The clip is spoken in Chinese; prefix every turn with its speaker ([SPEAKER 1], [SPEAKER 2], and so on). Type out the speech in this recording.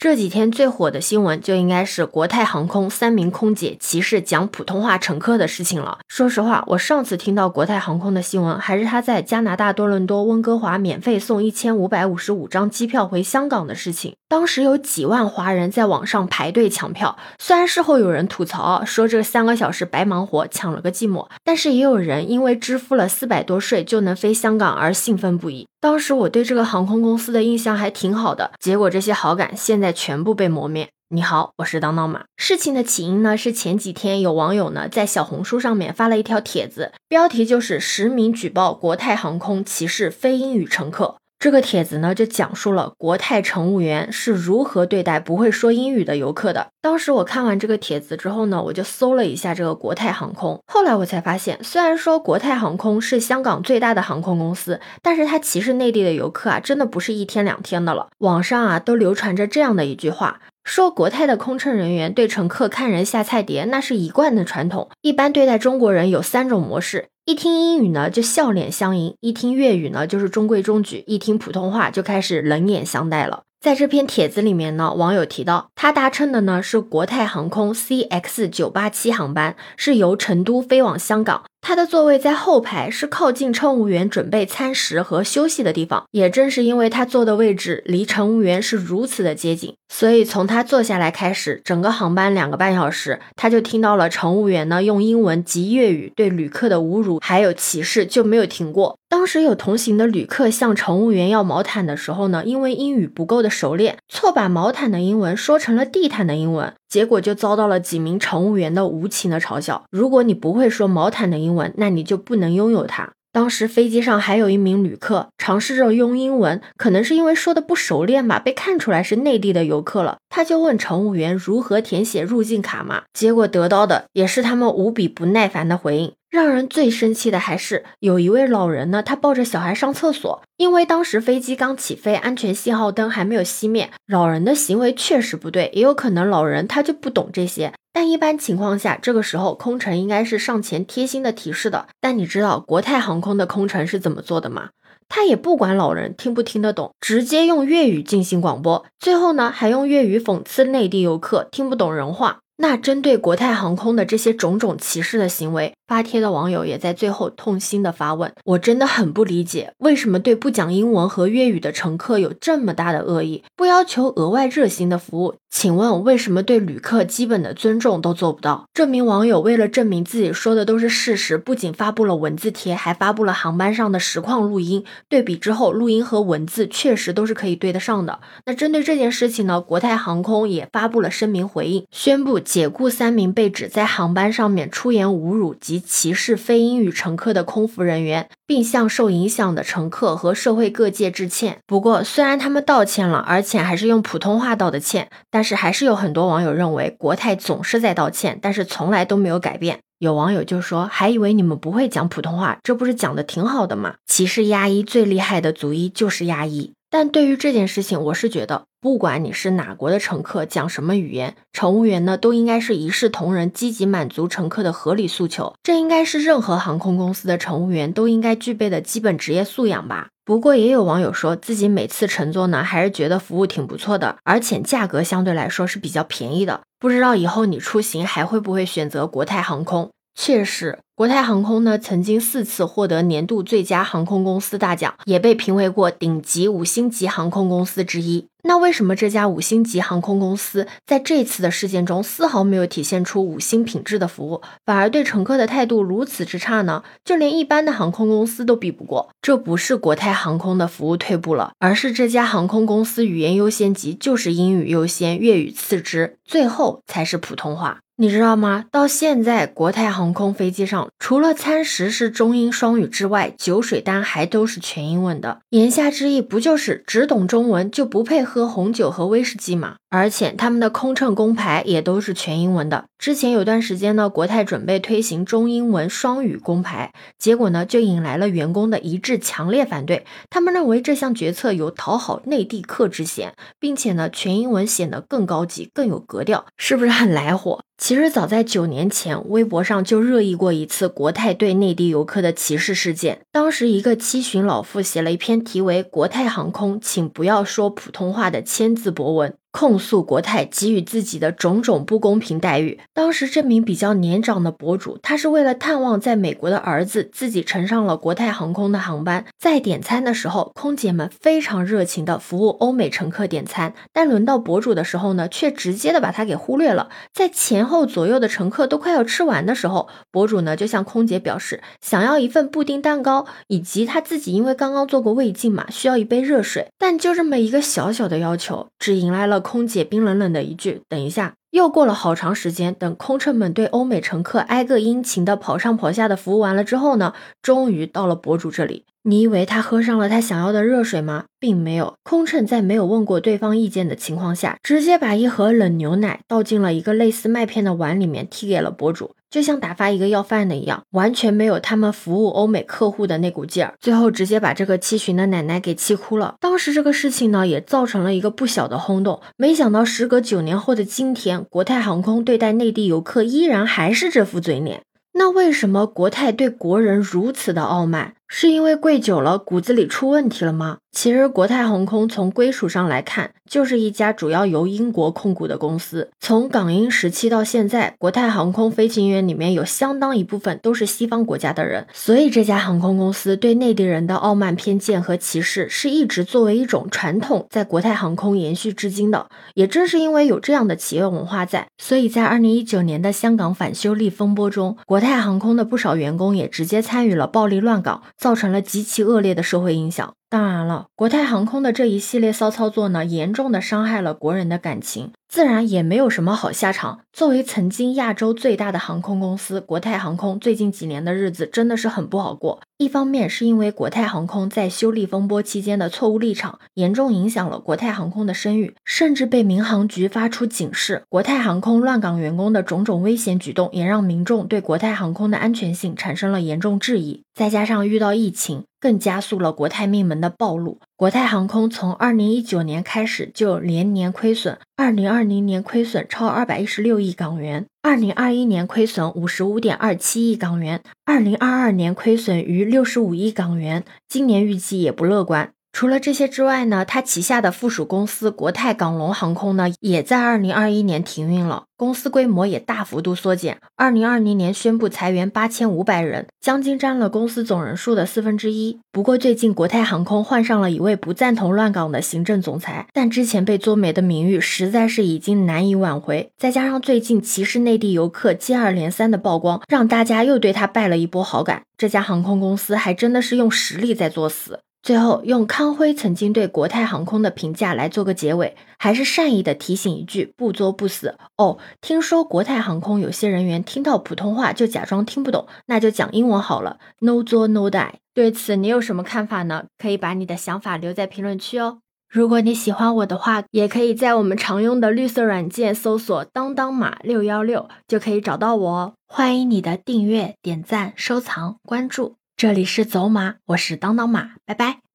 [SPEAKER 1] 这几天最火的新闻就应该是国泰航空三名空姐歧视讲普通话乘客的事情了。说实话，我上次听到国泰航空的新闻，还是他在加拿大多伦多温哥华免费送一千五百五十五张机票回香港的事情。当时有几万华人在网上排队抢票，虽然事后有人吐槽说这三个小时白忙活，抢了个寂寞，但是也有人因为支付了四百多税就能飞香港而兴奋不已。当时我对这个航空公司的印象还挺好的，结果这些好感现在全部被磨灭。你好，我是当当马。事情的起因呢，是前几天有网友呢在小红书上面发了一条帖子，标题就是实名举报国泰航空歧视非英语乘客。这个帖子呢，就讲述了国泰乘务员是如何对待不会说英语的游客的。当时我看完这个帖子之后呢，我就搜了一下这个国泰航空。后来我才发现，虽然说国泰航空是香港最大的航空公司，但是它歧视内地的游客啊，真的不是一天两天的了。网上啊，都流传着这样的一句话，说国泰的空乘人员对乘客看人下菜碟，那是一贯的传统。一般对待中国人有三种模式。一听英语呢，就笑脸相迎；一听粤语呢，就是中规中矩；一听普通话，就开始冷眼相待了。在这篇帖子里面呢，网友提到，他搭乘的呢是国泰航空 CX 九八七航班，是由成都飞往香港。他的座位在后排，是靠近乘务员准备餐食和休息的地方。也正是因为他坐的位置离乘务员是如此的接近，所以从他坐下来开始，整个航班两个半小时，他就听到了乘务员呢用英文及粤语对旅客的侮辱还有歧视，就没有停过。当时有同行的旅客向乘务员要毛毯的时候呢，因为英语不够的熟练，错把毛毯的英文说成了地毯的英文，结果就遭到了几名乘务员的无情的嘲笑。如果你不会说毛毯的英文，那你就不能拥有它。当时飞机上还有一名旅客尝试着用英文，可能是因为说的不熟练吧，被看出来是内地的游客了。他就问乘务员如何填写入境卡嘛，结果得到的也是他们无比不耐烦的回应。让人最生气的还是有一位老人呢，他抱着小孩上厕所，因为当时飞机刚起飞，安全信号灯还没有熄灭。老人的行为确实不对，也有可能老人他就不懂这些。但一般情况下，这个时候空乘应该是上前贴心的提示的。但你知道国泰航空的空乘是怎么做的吗？他也不管老人听不听得懂，直接用粤语进行广播，最后呢还用粤语讽刺内地游客听不懂人话。那针对国泰航空的这些种种歧视的行为，发帖的网友也在最后痛心的发问：我真的很不理解，为什么对不讲英文和粤语的乘客有这么大的恶意，不要求额外热心的服务？请问为什么对旅客基本的尊重都做不到？这名网友为了证明自己说的都是事实，不仅发布了文字贴，还发布了航班上的实况录音。对比之后，录音和文字确实都是可以对得上的。那针对这件事情呢，国泰航空也发布了声明回应，宣布解雇三名被指在航班上面出言侮辱及歧视非英语乘客的空服人员，并向受影响的乘客和社会各界致歉。不过，虽然他们道歉了，而且还是用普通话道的歉，但是还是有很多网友认为国泰总是在道歉，但是从来都没有改变。有网友就说：“还以为你们不会讲普通话，这不是讲的挺好的吗？”歧视亚裔最厉害的族裔就是亚裔。但对于这件事情，我是觉得，不管你是哪国的乘客，讲什么语言，乘务员呢都应该是一视同仁，积极满足乘客的合理诉求。这应该是任何航空公司的乘务员都应该具备的基本职业素养吧。不过也有网友说自己每次乘坐呢，还是觉得服务挺不错的，而且价格相对来说是比较便宜的。不知道以后你出行还会不会选择国泰航空？确实。国泰航空呢，曾经四次获得年度最佳航空公司大奖，也被评为过顶级五星级航空公司之一。那为什么这家五星级航空公司在这次的事件中丝毫没有体现出五星品质的服务，反而对乘客的态度如此之差呢？就连一般的航空公司都比不过。这不是国泰航空的服务退步了，而是这家航空公司语言优先级就是英语优先，粤语次之，最后才是普通话。你知道吗？到现在国泰航空飞机上。除了餐食是中英双语之外，酒水单还都是全英文的。言下之意，不就是只懂中文就不配喝喝红酒和威士忌嘛？而且他们的空乘工牌也都是全英文的。之前有段时间呢，国泰准备推行中英文双语工牌，结果呢就引来了员工的一致强烈反对。他们认为这项决策有讨好内地客之嫌，并且呢全英文显得更高级、更有格调，是不是很来火？其实早在九年前，微博上就热议过一次国泰对内地游客的歧视事件。当时一个七旬老妇写了一篇题为《国泰航空，请不要说普通话》的千字博文。控诉国泰给予自己的种种不公平待遇。当时这名比较年长的博主，他是为了探望在美国的儿子，自己乘上了国泰航空的航班。在点餐的时候，空姐们非常热情的服务欧美乘客点餐，但轮到博主的时候呢，却直接的把他给忽略了。在前后左右的乘客都快要吃完的时候，博主呢就向空姐表示想要一份布丁蛋糕，以及他自己因为刚刚做过胃镜嘛，需要一杯热水。但就这么一个小小的要求，只迎来了。空姐冰冷冷的一句：“等一下。”又过了好长时间，等空乘们对欧美乘客挨个殷勤的跑上跑下的服务完了之后呢，终于到了博主这里。你以为他喝上了他想要的热水吗？并没有。空乘在没有问过对方意见的情况下，直接把一盒冷牛奶倒进了一个类似麦片的碗里面，递给了博主。就像打发一个要饭的一样，完全没有他们服务欧美客户的那股劲儿。最后直接把这个七旬的奶奶给气哭了。当时这个事情呢，也造成了一个不小的轰动。没想到时隔九年后的今天，国泰航空对待内地游客依然还是这副嘴脸。那为什么国泰对国人如此的傲慢？是因为跪久了骨子里出问题了吗？其实国泰航空从归属上来看，就是一家主要由英国控股的公司。从港英时期到现在，国泰航空飞行员里面有相当一部分都是西方国家的人，所以这家航空公司对内地人的傲慢偏见和歧视是一直作为一种传统在国泰航空延续至今的。也正是因为有这样的企业文化在，所以在二零一九年的香港反修例风波中，国泰航空的不少员工也直接参与了暴力乱港，造成了极其恶劣的社会影响。当然了，国泰航空的这一系列骚操作呢，严重的伤害了国人的感情。自然也没有什么好下场。作为曾经亚洲最大的航空公司，国泰航空最近几年的日子真的是很不好过。一方面是因为国泰航空在修例风波期间的错误立场，严重影响了国泰航空的声誉，甚至被民航局发出警示。国泰航空乱港员工的种种危险举动，也让民众对国泰航空的安全性产生了严重质疑。再加上遇到疫情，更加速了国泰命门的暴露。国泰航空从二零一九年开始就连年亏损，二零二零年亏损超二百一十六亿港元，二零二一年亏损五十五点二七亿港元，二零二二年亏损逾六十五亿港元，今年预计也不乐观。除了这些之外呢，它旗下的附属公司国泰港龙航空呢，也在二零二一年停运了，公司规模也大幅度缩减。二零二零年宣布裁员八千五百人，将近占了公司总人数的四分之一。不过最近国泰航空换上了一位不赞同乱港的行政总裁，但之前被作美的名誉实在是已经难以挽回。再加上最近歧视内地游客接二连三的曝光，让大家又对他拜了一波好感。这家航空公司还真的是用实力在作死。最后，用康辉曾经对国泰航空的评价来做个结尾，还是善意的提醒一句：不作不死哦。听说国泰航空有些人员听到普通话就假装听不懂，那就讲英文好了，No 作 No die。对此你有什么看法呢？可以把你的想法留在评论区哦。如果你喜欢我的话，也可以在我们常用的绿色软件搜索“当当马六幺六”就可以找到我哦。欢迎你的订阅、点赞、收藏、关注。这里是走马，我是当当马，拜拜。